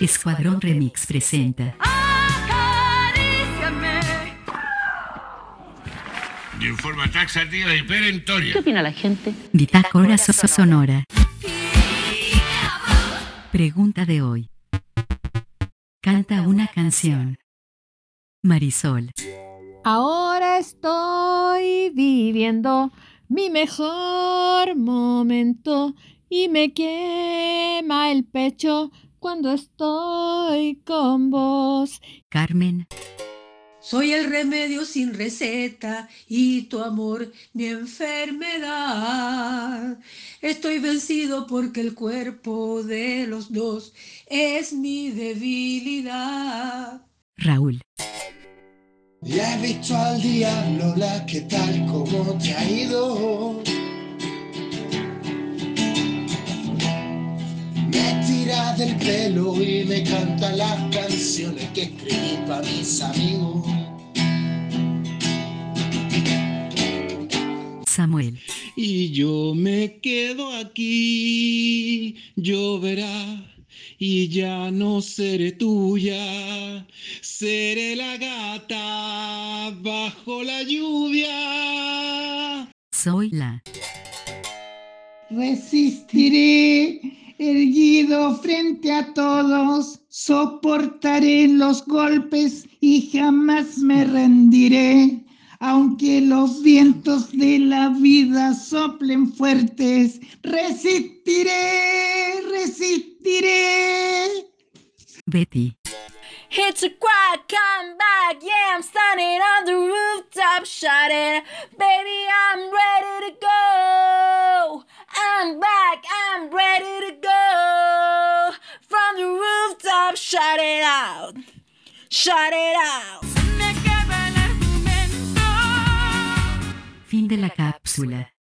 Escuadrón Remix presenta. De forma taxativa y perentoria. ¿Qué opina la gente? Bitácora Soso Sonora. Pregunta de hoy. Canta una canción. Marisol. Ahora estoy viviendo mi mejor momento y me quema el pecho cuando estoy con vos. Carmen. Soy el remedio sin receta y tu amor mi enfermedad. Estoy vencido porque el cuerpo de los dos es mi debilidad. Raúl. Ya he visto al diablo, la que tal como te ha ido. Pelo y me canta las canciones que escribí para mis amigos. Samuel. Y yo me quedo aquí, lloverá y ya no seré tuya, seré la gata bajo la lluvia. Soy la. Resistiré erguido frente a todos, soportaré los golpes y jamás me rendiré. Aunque los vientos de la vida soplen fuertes, resistiré, resistiré. Betty. It's a quiet comeback, yeah, I'm standing on the rooftop shouting, baby, I'm rooftop, shout it out, shout it out. Fin de la cápsula.